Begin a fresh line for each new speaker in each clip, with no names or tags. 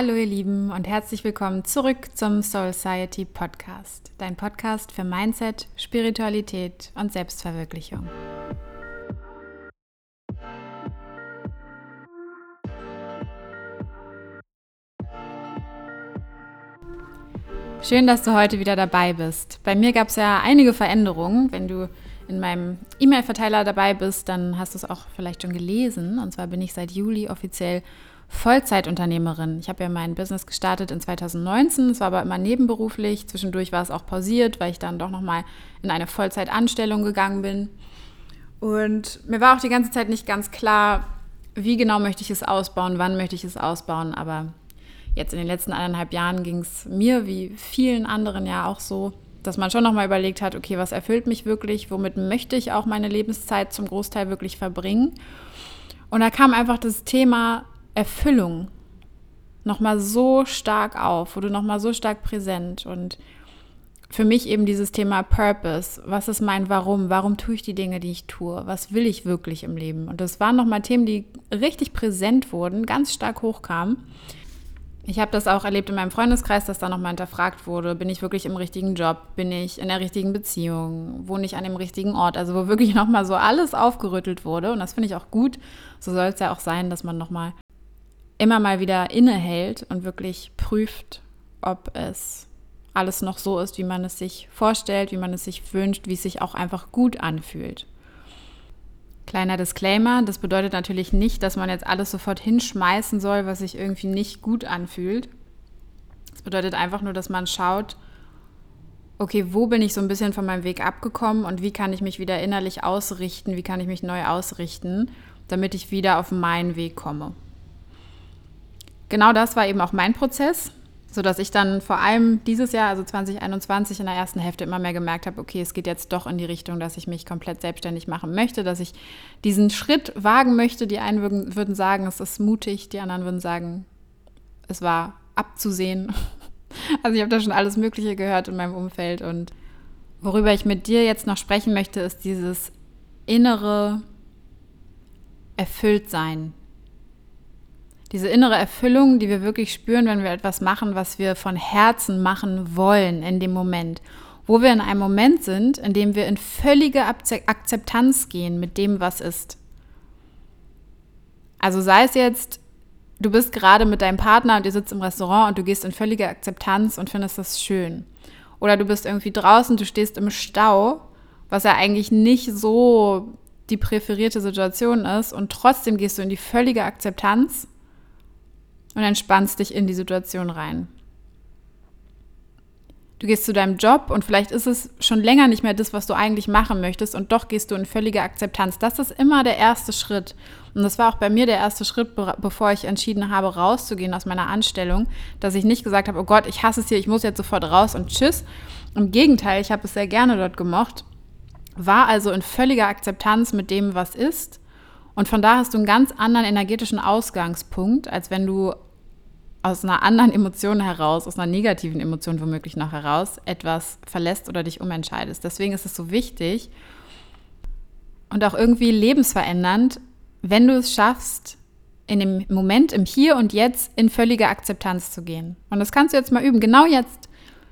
Hallo ihr Lieben und herzlich willkommen zurück zum Soul Society Podcast, dein Podcast für Mindset, Spiritualität und Selbstverwirklichung. Schön, dass du heute wieder dabei bist. Bei mir gab es ja einige Veränderungen. Wenn du in meinem E-Mail-Verteiler dabei bist, dann hast du es auch vielleicht schon gelesen. Und zwar bin ich seit Juli offiziell Vollzeitunternehmerin. Ich habe ja mein Business gestartet in 2019, es war aber immer nebenberuflich. Zwischendurch war es auch pausiert, weil ich dann doch nochmal in eine Vollzeitanstellung gegangen bin. Und mir war auch die ganze Zeit nicht ganz klar, wie genau möchte ich es ausbauen, wann möchte ich es ausbauen. Aber jetzt in den letzten eineinhalb Jahren ging es mir wie vielen anderen ja auch so, dass man schon nochmal überlegt hat, okay, was erfüllt mich wirklich, womit möchte ich auch meine Lebenszeit zum Großteil wirklich verbringen. Und da kam einfach das Thema Erfüllung nochmal so stark auf, wurde nochmal so stark präsent. Und für mich eben dieses Thema Purpose. Was ist mein Warum? Warum tue ich die Dinge, die ich tue? Was will ich wirklich im Leben? Und das waren nochmal Themen, die richtig präsent wurden, ganz stark hochkamen. Ich habe das auch erlebt in meinem Freundeskreis, dass da nochmal hinterfragt wurde, bin ich wirklich im richtigen Job, bin ich in der richtigen Beziehung, wohne ich an dem richtigen Ort, also wo wirklich nochmal so alles aufgerüttelt wurde und das finde ich auch gut. So soll es ja auch sein, dass man nochmal immer mal wieder innehält und wirklich prüft, ob es alles noch so ist, wie man es sich vorstellt, wie man es sich wünscht, wie es sich auch einfach gut anfühlt. Kleiner Disclaimer, das bedeutet natürlich nicht, dass man jetzt alles sofort hinschmeißen soll, was sich irgendwie nicht gut anfühlt. Das bedeutet einfach nur, dass man schaut, okay, wo bin ich so ein bisschen von meinem Weg abgekommen und wie kann ich mich wieder innerlich ausrichten, wie kann ich mich neu ausrichten, damit ich wieder auf meinen Weg komme genau das war eben auch mein Prozess, sodass ich dann vor allem dieses Jahr, also 2021, in der ersten Hälfte immer mehr gemerkt habe, okay, es geht jetzt doch in die Richtung, dass ich mich komplett selbstständig machen möchte, dass ich diesen Schritt wagen möchte. Die einen würden, würden sagen, es ist mutig, die anderen würden sagen, es war abzusehen. Also ich habe da schon alles Mögliche gehört in meinem Umfeld und worüber ich mit dir jetzt noch sprechen möchte, ist dieses innere Erfülltsein, diese innere Erfüllung, die wir wirklich spüren, wenn wir etwas machen, was wir von Herzen machen wollen in dem Moment. Wo wir in einem Moment sind, in dem wir in völlige Akzeptanz gehen mit dem, was ist. Also sei es jetzt, du bist gerade mit deinem Partner und ihr sitzt im Restaurant und du gehst in völlige Akzeptanz und findest das schön. Oder du bist irgendwie draußen, du stehst im Stau, was ja eigentlich nicht so die präferierte Situation ist und trotzdem gehst du in die völlige Akzeptanz und entspannst dich in die Situation rein. Du gehst zu deinem Job und vielleicht ist es schon länger nicht mehr das, was du eigentlich machen möchtest und doch gehst du in völlige Akzeptanz. Das ist immer der erste Schritt. Und das war auch bei mir der erste Schritt, bevor ich entschieden habe, rauszugehen aus meiner Anstellung, dass ich nicht gesagt habe, oh Gott, ich hasse es hier, ich muss jetzt sofort raus und tschüss. Im Gegenteil, ich habe es sehr gerne dort gemocht, war also in völliger Akzeptanz mit dem, was ist. Und von da hast du einen ganz anderen energetischen Ausgangspunkt, als wenn du aus einer anderen Emotion heraus, aus einer negativen Emotion womöglich noch heraus, etwas verlässt oder dich umentscheidest. Deswegen ist es so wichtig und auch irgendwie lebensverändernd, wenn du es schaffst, in dem Moment, im Hier und Jetzt in völlige Akzeptanz zu gehen. Und das kannst du jetzt mal üben, genau jetzt.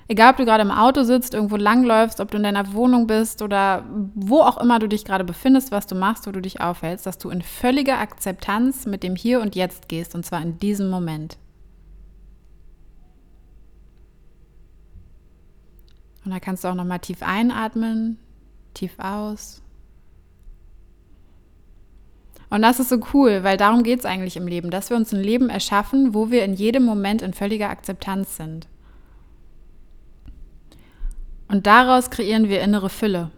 Egal, ob du gerade im Auto sitzt, irgendwo langläufst, ob du in deiner Wohnung bist oder wo auch immer du dich gerade befindest, was du machst, wo du dich aufhältst, dass du in völliger Akzeptanz mit dem Hier und Jetzt gehst und zwar in diesem Moment. Und da kannst du auch nochmal tief einatmen, tief aus. Und das ist so cool, weil darum geht es eigentlich im Leben, dass wir uns ein Leben erschaffen, wo wir in jedem Moment in völliger Akzeptanz sind. Und daraus kreieren wir innere Fülle.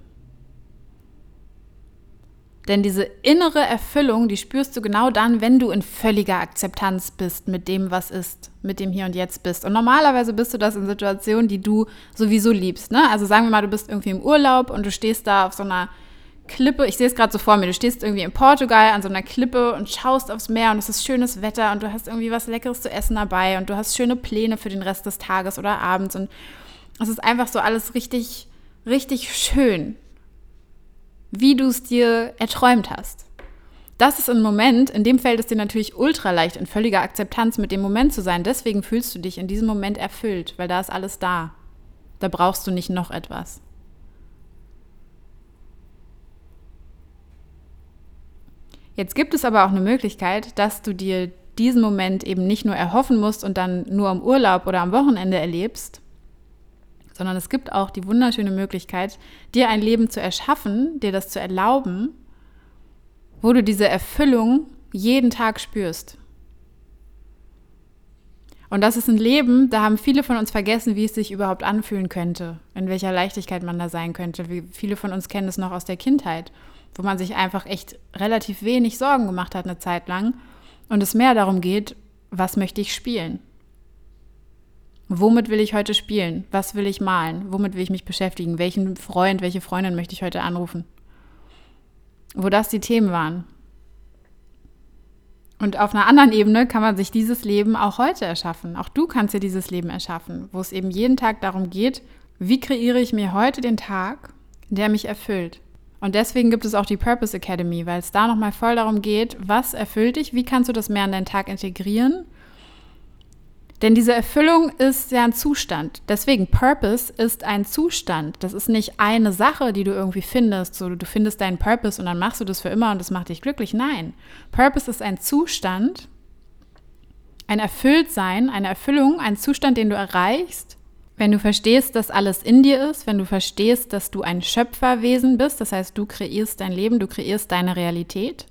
Denn diese innere Erfüllung, die spürst du genau dann, wenn du in völliger Akzeptanz bist mit dem, was ist, mit dem Hier und Jetzt bist. Und normalerweise bist du das in Situationen, die du sowieso liebst. Ne? Also sagen wir mal, du bist irgendwie im Urlaub und du stehst da auf so einer Klippe, ich sehe es gerade so vor mir, du stehst irgendwie in Portugal an so einer Klippe und schaust aufs Meer und es ist schönes Wetter und du hast irgendwie was Leckeres zu essen dabei und du hast schöne Pläne für den Rest des Tages oder Abends und es ist einfach so alles richtig, richtig schön wie du es dir erträumt hast. das ist ein Moment, in dem fällt es dir natürlich ultra leicht, in völliger Akzeptanz mit dem Moment zu sein. Deswegen fühlst du dich in diesem Moment erfüllt, weil da ist alles da. Da brauchst du nicht noch etwas. Jetzt gibt es aber auch eine Möglichkeit, dass du dir diesen Moment eben nicht nur erhoffen musst und dann nur am Urlaub oder am Wochenende erlebst, sondern es gibt auch die wunderschöne Möglichkeit, dir ein Leben zu erschaffen, dir das zu erlauben, wo du diese Erfüllung jeden Tag spürst. Und das ist ein Leben, da haben viele von uns vergessen, wie es sich überhaupt anfühlen könnte, in welcher Leichtigkeit man da sein könnte. Wie viele von uns kennen es noch aus der Kindheit, wo man sich einfach echt relativ wenig Sorgen gemacht hat eine Zeit lang und es mehr darum geht, was möchte ich spielen? Womit will ich heute spielen? Was will ich malen? Womit will ich mich beschäftigen? Welchen Freund, welche Freundin möchte ich heute anrufen? Wo das die Themen waren. Und auf einer anderen Ebene kann man sich dieses Leben auch heute erschaffen. Auch du kannst dir dieses Leben erschaffen, wo es eben jeden Tag darum geht, wie kreiere ich mir heute den Tag, der mich erfüllt. Und deswegen gibt es auch die Purpose Academy, weil es da nochmal voll darum geht, was erfüllt dich, wie kannst du das mehr in deinen Tag integrieren denn diese Erfüllung ist ja ein Zustand. Deswegen, Purpose ist ein Zustand. Das ist nicht eine Sache, die du irgendwie findest. So, du findest deinen Purpose und dann machst du das für immer und das macht dich glücklich. Nein. Purpose ist ein Zustand, ein Erfülltsein, eine Erfüllung, ein Zustand, den du erreichst, wenn du verstehst, dass alles in dir ist, wenn du verstehst, dass du ein Schöpferwesen bist. Das heißt, du kreierst dein Leben, du kreierst deine Realität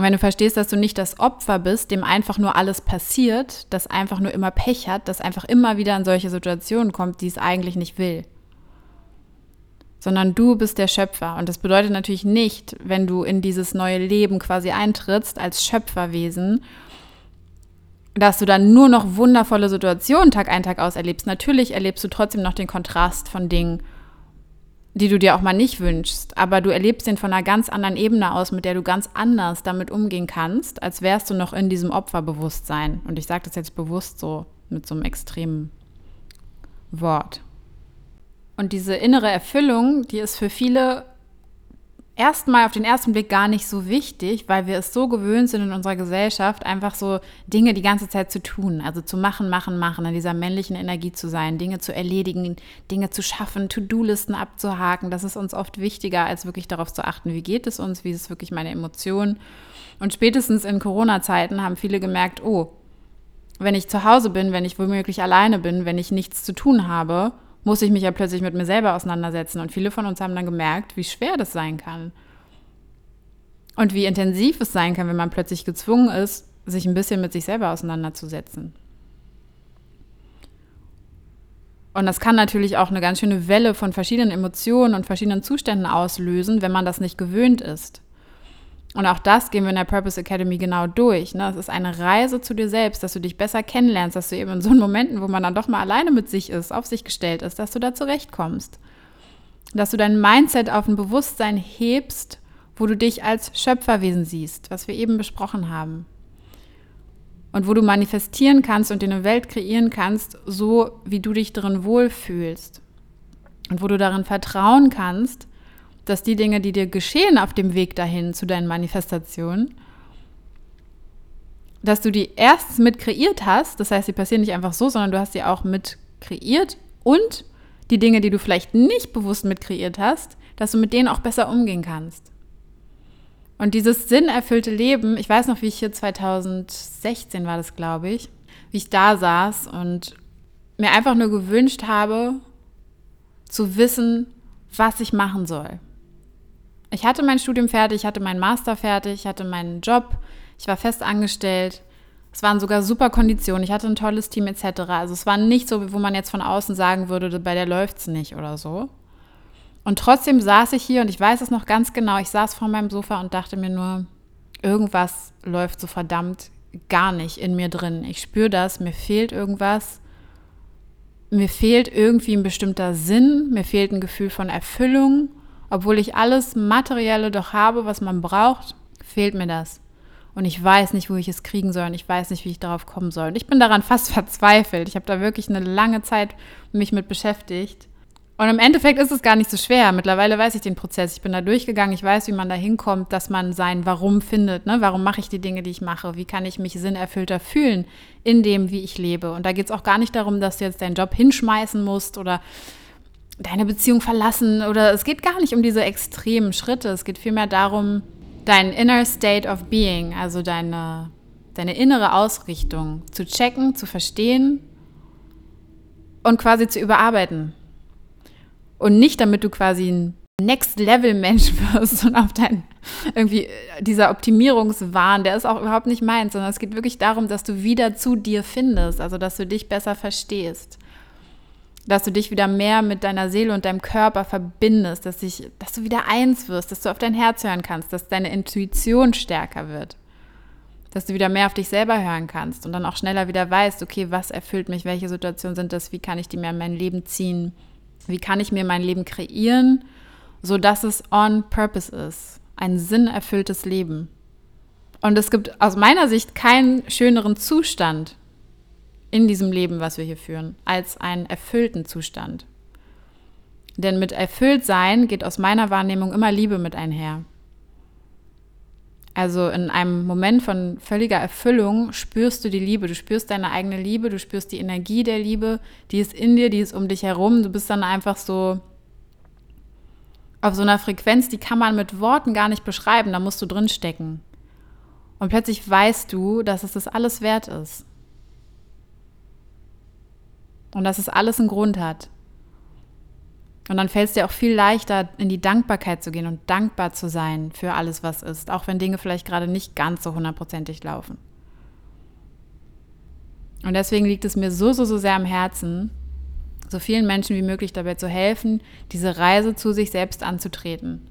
und wenn du verstehst, dass du nicht das Opfer bist, dem einfach nur alles passiert, das einfach nur immer Pech hat, das einfach immer wieder in solche Situationen kommt, die es eigentlich nicht will. Sondern du bist der Schöpfer. Und das bedeutet natürlich nicht, wenn du in dieses neue Leben quasi eintrittst als Schöpferwesen, dass du dann nur noch wundervolle Situationen Tag ein, Tag aus erlebst. Natürlich erlebst du trotzdem noch den Kontrast von Dingen, die du dir auch mal nicht wünschst, aber du erlebst den von einer ganz anderen Ebene aus, mit der du ganz anders damit umgehen kannst, als wärst du noch in diesem Opferbewusstsein. Und ich sage das jetzt bewusst so mit so einem extremen Wort. Und diese innere Erfüllung, die ist für viele erstmal auf den ersten Blick gar nicht so wichtig, weil wir es so gewöhnt sind in unserer Gesellschaft, einfach so Dinge die ganze Zeit zu tun, also zu machen, machen, machen, in dieser männlichen Energie zu sein, Dinge zu erledigen, Dinge zu schaffen, To-Do-Listen abzuhaken. Das ist uns oft wichtiger, als wirklich darauf zu achten, wie geht es uns, wie ist wirklich meine Emotion. Und spätestens in Corona-Zeiten haben viele gemerkt, oh, wenn ich zu Hause bin, wenn ich womöglich alleine bin, wenn ich nichts zu tun habe, muss ich mich ja plötzlich mit mir selber auseinandersetzen. Und viele von uns haben dann gemerkt, wie schwer das sein kann. Und wie intensiv es sein kann, wenn man plötzlich gezwungen ist, sich ein bisschen mit sich selber auseinanderzusetzen. Und das kann natürlich auch eine ganz schöne Welle von verschiedenen Emotionen und verschiedenen Zuständen auslösen, wenn man das nicht gewöhnt ist. Und auch das gehen wir in der Purpose Academy genau durch. Ne? Es ist eine Reise zu dir selbst, dass du dich besser kennenlernst, dass du eben in so Momenten, wo man dann doch mal alleine mit sich ist, auf sich gestellt ist, dass du da zurechtkommst. Dass du dein Mindset auf ein Bewusstsein hebst, wo du dich als Schöpferwesen siehst, was wir eben besprochen haben. Und wo du manifestieren kannst und dir eine Welt kreieren kannst, so wie du dich darin wohlfühlst. Und wo du darin vertrauen kannst, dass die Dinge, die dir geschehen auf dem Weg dahin zu deinen Manifestationen, dass du die erst mit kreiert hast, das heißt, sie passieren nicht einfach so, sondern du hast sie auch mit kreiert und die Dinge, die du vielleicht nicht bewusst mit kreiert hast, dass du mit denen auch besser umgehen kannst. Und dieses sinnerfüllte Leben, ich weiß noch, wie ich hier 2016 war das, glaube ich, wie ich da saß und mir einfach nur gewünscht habe, zu wissen, was ich machen soll ich hatte mein Studium fertig, ich hatte meinen Master fertig, ich hatte meinen Job, ich war fest angestellt. Es waren sogar super Konditionen, ich hatte ein tolles Team etc. Also es war nicht so, wo man jetzt von außen sagen würde, bei der läuft es nicht oder so. Und trotzdem saß ich hier und ich weiß es noch ganz genau, ich saß vor meinem Sofa und dachte mir nur, irgendwas läuft so verdammt gar nicht in mir drin. Ich spüre das, mir fehlt irgendwas. Mir fehlt irgendwie ein bestimmter Sinn, mir fehlt ein Gefühl von Erfüllung obwohl ich alles Materielle doch habe, was man braucht, fehlt mir das. Und ich weiß nicht, wo ich es kriegen soll und ich weiß nicht, wie ich darauf kommen soll. Und ich bin daran fast verzweifelt. Ich habe da wirklich eine lange Zeit mich mit beschäftigt. Und im Endeffekt ist es gar nicht so schwer. Mittlerweile weiß ich den Prozess. Ich bin da durchgegangen. Ich weiß, wie man da hinkommt, dass man sein Warum findet. Ne? Warum mache ich die Dinge, die ich mache? Wie kann ich mich sinnerfüllter fühlen in dem, wie ich lebe? Und da geht es auch gar nicht darum, dass du jetzt deinen Job hinschmeißen musst oder deine Beziehung verlassen. Oder es geht gar nicht um diese extremen Schritte. Es geht vielmehr darum, dein inner state of being, also deine, deine innere Ausrichtung zu checken, zu verstehen und quasi zu überarbeiten und nicht, damit du quasi ein Next-Level-Mensch wirst und auf dein irgendwie äh, dieser Optimierungswahn, der ist auch überhaupt nicht meins, sondern es geht wirklich darum, dass du wieder zu dir findest, also dass du dich besser verstehst. Dass du dich wieder mehr mit deiner Seele und deinem Körper verbindest, dass, ich, dass du wieder eins wirst, dass du auf dein Herz hören kannst, dass deine Intuition stärker wird. Dass du wieder mehr auf dich selber hören kannst und dann auch schneller wieder weißt, okay, was erfüllt mich, welche Situationen sind das, wie kann ich die mehr in mein Leben ziehen wie kann ich mir mein Leben kreieren, sodass es on purpose ist? Ein sinnerfülltes Leben. Und es gibt aus meiner Sicht keinen schöneren Zustand in diesem Leben, was wir hier führen, als einen erfüllten Zustand. Denn mit erfüllt sein geht aus meiner Wahrnehmung immer Liebe mit einher. Also in einem Moment von völliger Erfüllung spürst du die Liebe, du spürst deine eigene Liebe, du spürst die Energie der Liebe, die ist in dir, die ist um dich herum. Du bist dann einfach so auf so einer Frequenz, die kann man mit Worten gar nicht beschreiben, da musst du drin stecken. Und plötzlich weißt du, dass es das alles wert ist. Und dass es alles einen Grund hat. Und dann fällt es dir auch viel leichter, in die Dankbarkeit zu gehen und dankbar zu sein für alles, was ist, auch wenn Dinge vielleicht gerade nicht ganz so hundertprozentig laufen. Und deswegen liegt es mir so, so, so sehr am Herzen, so vielen Menschen wie möglich dabei zu helfen, diese Reise zu sich selbst anzutreten.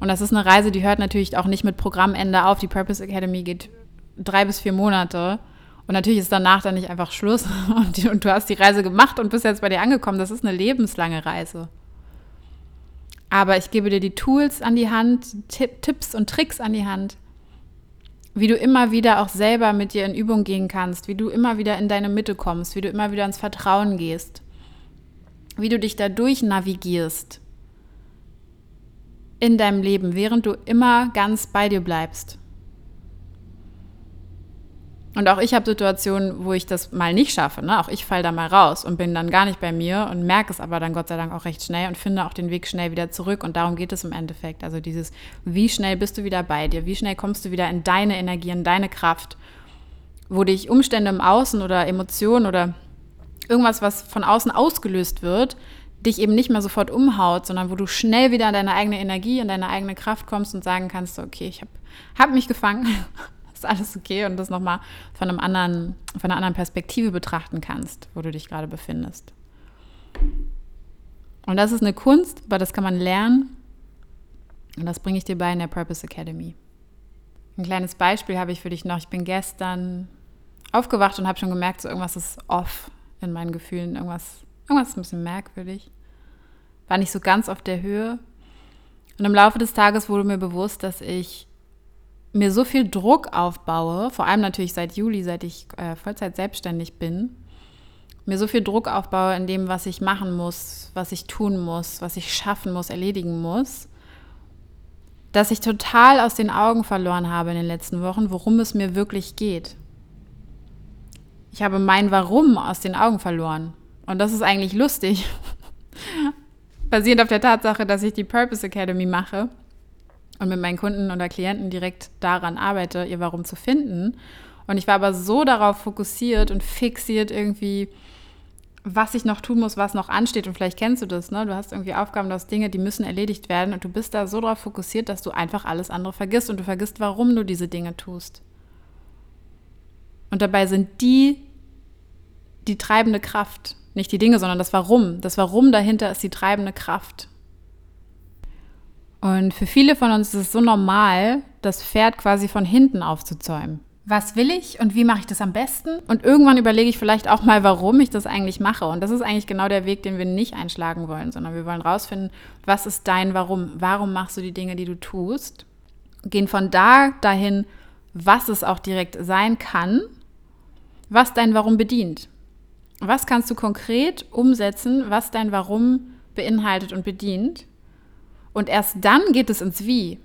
Und das ist eine Reise, die hört natürlich auch nicht mit Programmende auf. Die Purpose Academy geht drei bis vier Monate. Und natürlich ist danach dann nicht einfach Schluss und, und, du hast die Reise gemacht und bist jetzt bei dir angekommen. Das ist eine lebenslange Reise. Aber ich gebe dir die Tools an die Hand, Tipp, Tipps und Tricks an die Hand, wie du immer wieder auch selber mit dir in Übung gehen kannst, wie du immer wieder in deine Mitte kommst, wie du immer wieder ins Vertrauen gehst, wie du dich dadurch navigierst in deinem Leben, während du immer ganz bei dir bleibst. Und auch ich habe Situationen, wo ich das mal nicht schaffe. Ne? Auch ich falle da mal raus und bin dann gar nicht bei mir und merke es aber dann Gott sei Dank auch recht schnell und finde auch den Weg schnell wieder zurück. Und darum geht es im Endeffekt. Also dieses, wie schnell bist du wieder bei dir? Wie schnell kommst du wieder in deine Energie, in deine Kraft? Wo dich Umstände im Außen oder Emotionen oder irgendwas, was von außen ausgelöst wird, dich eben nicht mehr sofort umhaut, sondern wo du schnell wieder in deine eigene Energie, in deine eigene Kraft kommst und sagen kannst, okay, ich habe hab mich gefangen ist alles okay und das nochmal von einem anderen, von einer anderen Perspektive betrachten kannst, wo du dich gerade befindest. Und das ist eine Kunst, aber das kann man lernen. Und das bringe ich dir bei in der Purpose Academy. Ein kleines Beispiel habe ich für dich noch. Ich bin gestern aufgewacht und habe schon gemerkt, so irgendwas ist off in meinen Gefühlen. Irgendwas, irgendwas ist ein bisschen merkwürdig. War nicht so ganz auf der Höhe. Und im Laufe des Tages wurde mir bewusst, dass ich mir so viel Druck aufbaue, vor allem natürlich seit Juli, seit ich äh, Vollzeit selbstständig bin, mir so viel Druck aufbaue in dem, was ich machen muss, was ich tun muss, was ich schaffen muss, erledigen muss, dass ich total aus den Augen verloren habe in den letzten Wochen, worum es mir wirklich geht. Ich habe mein Warum aus den Augen verloren. Und das ist eigentlich lustig. Basierend auf der Tatsache, dass ich die Purpose Academy mache und mit meinen Kunden oder Klienten direkt daran arbeite, ihr Warum zu finden. Und ich war aber so darauf fokussiert und fixiert irgendwie, was ich noch tun muss, was noch ansteht. Und vielleicht kennst du das, ne? Du hast irgendwie Aufgaben, du hast Dinge, die müssen erledigt werden und du bist da so darauf fokussiert, dass du einfach alles andere vergisst und du vergisst, warum du diese Dinge tust. Und dabei sind die die treibende Kraft. Nicht die Dinge, sondern das Warum. Das Warum dahinter ist die treibende Kraft. Und für viele von uns ist es so normal, das Pferd quasi von hinten aufzuzäumen. Was will ich und wie mache ich das am besten? Und irgendwann überlege ich vielleicht auch mal, warum ich das eigentlich mache. Und das ist eigentlich genau der Weg, den wir nicht einschlagen wollen, sondern wir wollen rausfinden, was ist dein Warum? Warum machst du die Dinge, die du tust? Gehen von da dahin, was es auch direkt sein kann, was dein Warum bedient. was kannst du konkret umsetzen, was dein Warum beinhaltet und bedient. Und erst dann geht es ins Wie.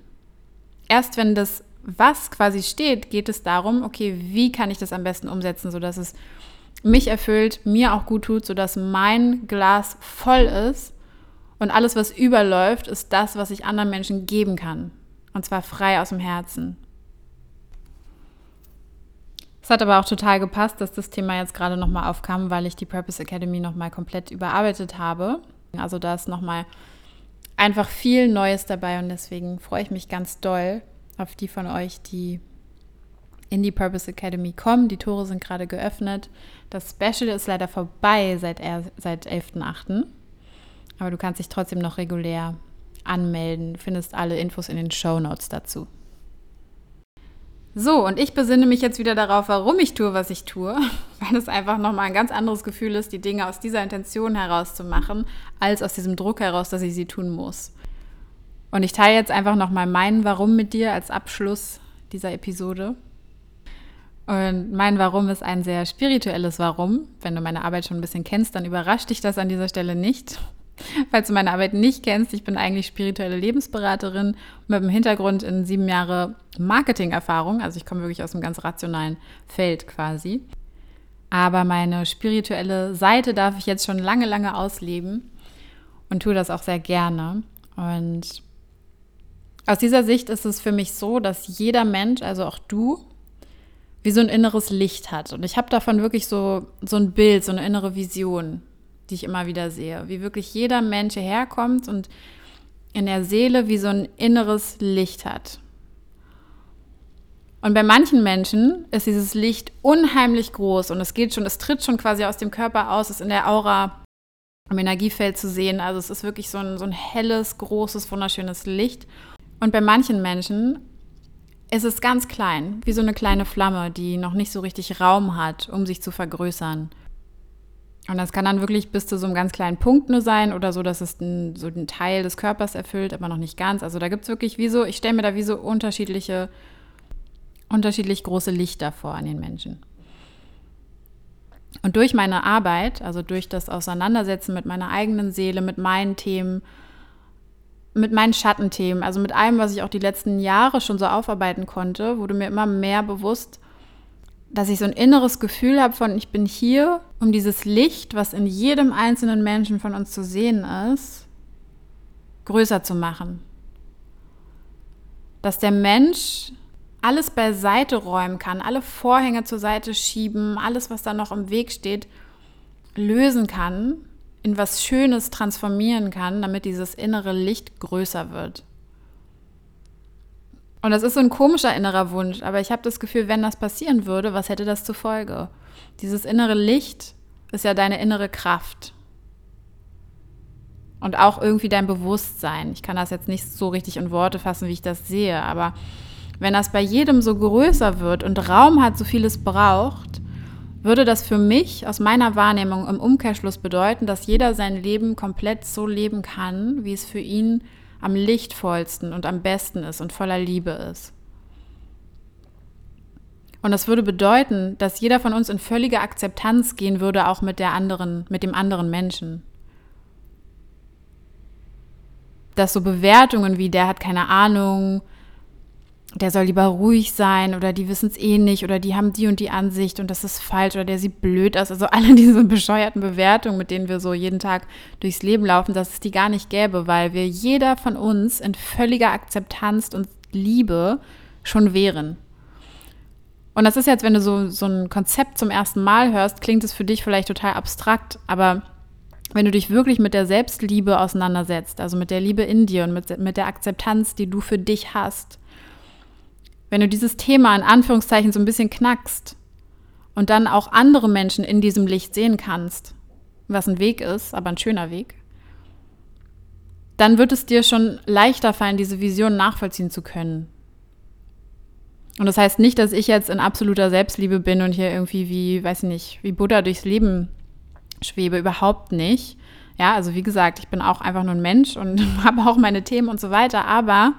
Erst wenn das Was quasi steht, geht es darum, okay, wie kann ich das am besten umsetzen, sodass es mich erfüllt, mir auch gut tut, sodass mein Glas voll ist und alles, was überläuft, ist das, was ich anderen Menschen geben kann. Und zwar frei aus dem Herzen. Es hat aber auch total gepasst, dass das Thema jetzt gerade nochmal aufkam, weil ich die Purpose Academy nochmal komplett überarbeitet habe. Also da ist nochmal einfach viel Neues dabei und deswegen freue ich mich ganz doll auf die von euch, die in die Purpose Academy kommen. Die Tore sind gerade geöffnet. Das Special ist leider vorbei seit, seit 11.8. Aber du kannst dich trotzdem noch regulär anmelden. Findest alle Infos in den Show Notes dazu. So, und ich besinne mich jetzt wieder darauf, warum ich tue, was ich tue, weil es einfach nochmal ein ganz anderes Gefühl ist, die Dinge aus dieser Intention heraus zu machen, als aus diesem Druck heraus, dass ich sie tun muss. Und ich teile jetzt einfach nochmal meinen Warum mit dir als Abschluss dieser Episode. Und mein Warum ist ein sehr spirituelles Warum. Wenn du meine Arbeit schon ein bisschen kennst, dann überrascht dich das an dieser Stelle nicht. Falls du meine Arbeit nicht kennst, ich bin eigentlich spirituelle Lebensberaterin mit dem Hintergrund in sieben Jahre Marketing-Erfahrung. Also ich komme wirklich aus einem ganz rationalen Feld quasi. Aber meine spirituelle Seite darf ich jetzt schon lange, lange ausleben und tue das auch sehr gerne. Und aus dieser Sicht ist es für mich so, dass jeder Mensch, also auch du, wie so ein inneres Licht hat. Und ich habe davon wirklich so, so ein Bild, so eine innere Vision die ich immer wieder sehe. Wie wirklich jeder Mensch hierher kommt und in der Seele wie so ein inneres Licht hat. Und bei manchen Menschen ist dieses Licht unheimlich groß und es geht schon, es tritt schon quasi aus dem Körper aus, ist in der Aura im Energiefeld zu sehen. Also es ist wirklich so ein, so ein helles, großes, wunderschönes Licht. Und bei manchen Menschen ist es ganz klein, wie so eine kleine Flamme, die noch nicht so richtig Raum hat, um sich zu vergrößern. Und das kann dann wirklich bis zu so einem ganz kleinen Punkt nur sein oder so, dass es ein, so einen Teil des Körpers erfüllt, aber noch nicht ganz. Also da gibt es wirklich wie so, ich stelle mir da wie so unterschiedliche, unterschiedlich große Lichter vor an den Menschen. Und durch meine Arbeit, also durch das Auseinandersetzen mit meiner eigenen Seele, mit meinen Themen, mit meinen Schattenthemen, also mit allem, was ich auch die letzten Jahre schon so aufarbeiten konnte, wurde mir immer mehr bewusst, dass ich so ein inneres Gefühl habe von, ich bin hier, um dieses Licht, was in jedem einzelnen Menschen von uns zu sehen ist, größer zu machen. Dass der Mensch alles beiseite räumen kann, alle Vorhänge zur Seite schieben, alles, was da noch im Weg steht, lösen kann, in was Schönes transformieren kann, damit dieses innere Licht größer wird. Und das ist so ein komischer innerer Wunsch, aber ich habe das Gefühl, wenn das passieren würde, was hätte das zur Folge? Dieses innere Licht ist ja deine innere Kraft. Und auch irgendwie dein Bewusstsein. Ich kann das jetzt nicht so richtig in Worte fassen, wie ich das sehe, aber wenn das bei jedem so größer wird und Raum hat, so viel es braucht, würde das für mich aus meiner Wahrnehmung im Umkehrschluss bedeuten, dass jeder sein Leben komplett so leben kann, wie es für ihn ist am lichtvollsten und am besten ist und voller Liebe ist. Und das würde bedeuten, dass jeder von uns in völlige Akzeptanz gehen würde, auch mit der anderen, mit dem anderen Menschen. Dass so Bewertungen wie der hat keine Ahnung, der soll lieber ruhig sein oder die wissen es eh nicht oder die haben die und die Ansicht und das ist falsch oder der sieht blöd aus. Also alle diese bescheuerten Bewertungen, mit denen wir so jeden Tag durchs Leben laufen, dass es die gar nicht gäbe, weil wir jeder von uns in völliger Akzeptanz und Liebe schon wären. Und das ist jetzt, wenn du so, so ein Konzept zum ersten Mal hörst, klingt es für dich vielleicht total abstrakt, aber wenn du dich wirklich mit der Selbstliebe auseinandersetzt, also mit der Liebe in dir und mit, mit der Akzeptanz, die du für dich hast, wenn du dieses Thema in Anführungszeichen so ein bisschen knackst und dann auch andere Menschen in diesem Licht sehen kannst, was ein Weg ist, aber ein schöner Weg, dann wird es dir schon leichter fallen, diese Vision nachvollziehen zu können. Und das heißt nicht, dass ich jetzt in absoluter Selbstliebe bin und hier irgendwie wie, weiß ich nicht, wie Buddha durchs Leben schwebe, überhaupt nicht. Ja, also wie gesagt, ich bin auch einfach nur ein Mensch und habe auch meine Themen und so weiter, aber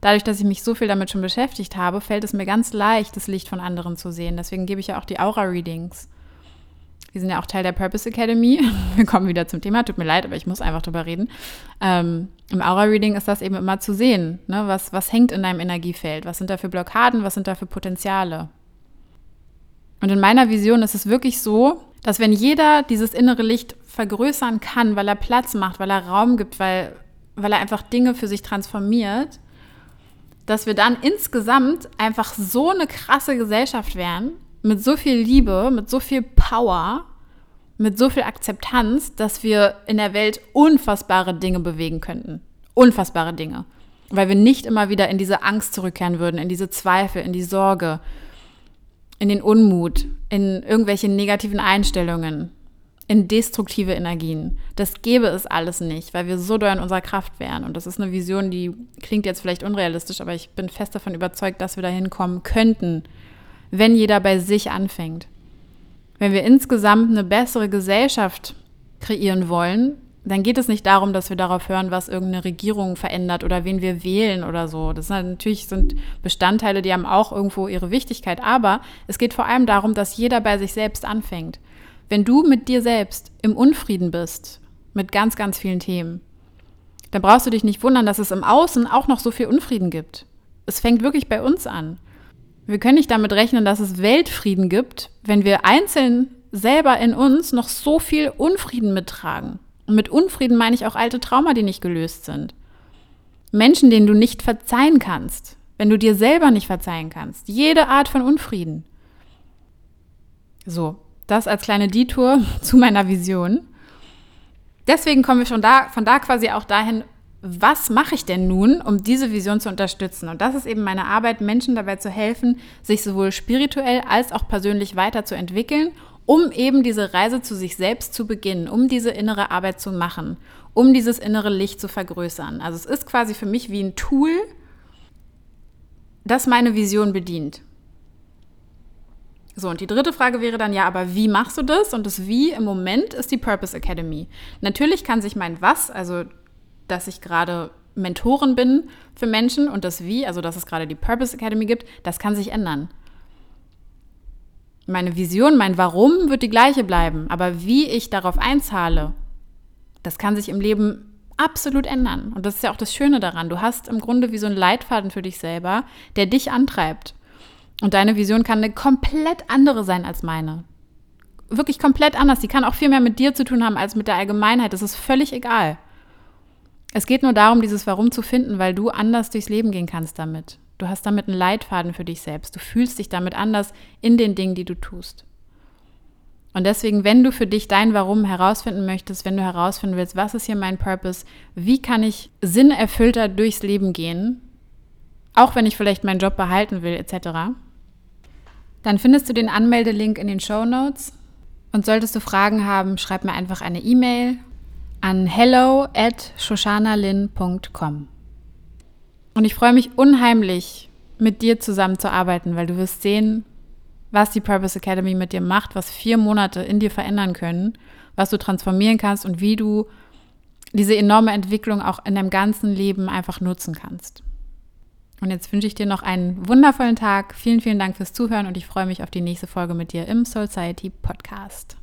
dadurch, dass ich mich so viel damit schon beschäftigt habe, fällt es mir ganz leicht, das Licht von anderen zu sehen. Deswegen gebe ich ja auch die Aura-Readings. Wir sind ja auch Teil der Purpose Academy. Wir kommen wieder zum Thema. Tut mir leid, aber ich muss einfach drüber reden. Ähm, Im Aura-Reading ist das eben immer zu sehen. Ne? Was, was hängt in deinem Energiefeld? Was sind da für Blockaden? Was sind da für Potenziale? Und in meiner Vision ist es wirklich so, dass wenn jeder dieses innere Licht vergrößern kann, weil er Platz macht, weil er Raum gibt, weil, weil er einfach Dinge für sich transformiert, dass wir dann insgesamt einfach so eine krasse Gesellschaft wären, mit so viel Liebe, mit so viel Power, mit so viel Akzeptanz, dass wir in der Welt unfassbare Dinge bewegen könnten. Unfassbare Dinge. Weil wir nicht immer wieder in diese Angst zurückkehren würden, in diese Zweifel, in die Sorge, in den Unmut, in irgendwelche negativen Einstellungen, in destruktive Energien. Das gäbe es alles nicht, weil wir so doll in unserer Kraft wären. Und das ist eine Vision, die klingt jetzt vielleicht unrealistisch, aber ich bin fest davon überzeugt, dass wir dahin kommen könnten, wenn jeder bei sich anfängt. Wenn wir insgesamt eine bessere Gesellschaft kreieren wollen, dann geht es nicht darum, dass wir darauf hören, was irgendeine Regierung verändert oder wen wir wählen oder so. Das sind natürlich sind Bestandteile, die haben auch irgendwo ihre Wichtigkeit. Aber es geht vor allem darum, dass jeder bei sich selbst anfängt. Wenn du mit dir selbst im Unfrieden bist, mit ganz, ganz vielen Themen, dann brauchst du dich nicht wundern, dass es im Außen auch noch so viel Unfrieden gibt. Es fängt wirklich bei uns an. Wir können nicht damit rechnen, dass es Weltfrieden gibt, wenn wir einzeln selber in uns noch so viel Unfrieden mittragen. Und mit Unfrieden meine ich auch alte Trauma, die nicht gelöst sind. Menschen, denen du nicht verzeihen kannst, wenn du dir selber nicht verzeihen kannst. Jede Art von Unfrieden. So, das als kleine Detour zu meiner Vision. Deswegen kommen wir schon da, von da quasi auch dahin, was mache ich denn nun, um diese Vision zu unterstützen? Und das ist eben meine Arbeit, Menschen dabei zu helfen, sich sowohl spirituell als auch persönlich weiterzuentwickeln um eben diese Reise zu sich selbst zu beginnen, um diese innere Arbeit zu machen, um dieses innere Licht zu vergrößern. Also es ist quasi für mich wie ein Tool, das meine Vision bedient. So, und die dritte Frage wäre dann ja, aber wie machst du das? Und das Wie im Moment ist die Purpose Academy. Natürlich kann sich mein Was, also dass ich gerade Mentorin bin für Menschen und das Wie, also dass es gerade die Purpose Academy gibt, das kann sich ändern. Meine Vision, mein Warum wird die gleiche bleiben, aber wie ich darauf einzahle, das kann sich im Leben absolut ändern. Und das ist ja auch das Schöne daran. Du hast im Grunde wie so einen Leitfaden für dich selber, der dich antreibt. Und deine Vision kann eine komplett andere sein als meine. Wirklich komplett anders. Die kann auch viel mehr mit dir zu tun haben als mit der Allgemeinheit. Das ist völlig egal. Es geht nur darum, dieses Warum zu finden, weil du anders durchs Leben gehen kannst damit. Du hast damit einen Leitfaden für dich selbst. Du fühlst dich damit anders in den Dingen, die du tust. Und deswegen, wenn du für dich dein Warum herausfinden möchtest, wenn du herausfinden willst, was ist hier mein Purpose, wie kann ich sinnerfüllter durchs Leben gehen, auch wenn ich vielleicht meinen Job behalten will, etc., dann findest du den Anmeldelink in den Show Notes. Und solltest du Fragen haben, schreib mir einfach eine E-Mail an hello at shoshanalin.com. Und ich freue mich unheimlich, mit dir zusammen zu arbeiten, weil du wirst sehen, was die Purpose Academy mit dir macht, was vier Monate in dir verändern können, was du transformieren kannst und wie du diese enorme Entwicklung auch in deinem ganzen Leben einfach nutzen kannst. Und jetzt wünsche ich dir noch einen wundervollen Tag. Vielen, vielen Dank fürs Zuhören und ich freue mich auf die nächste Folge mit dir im Soul Society Podcast.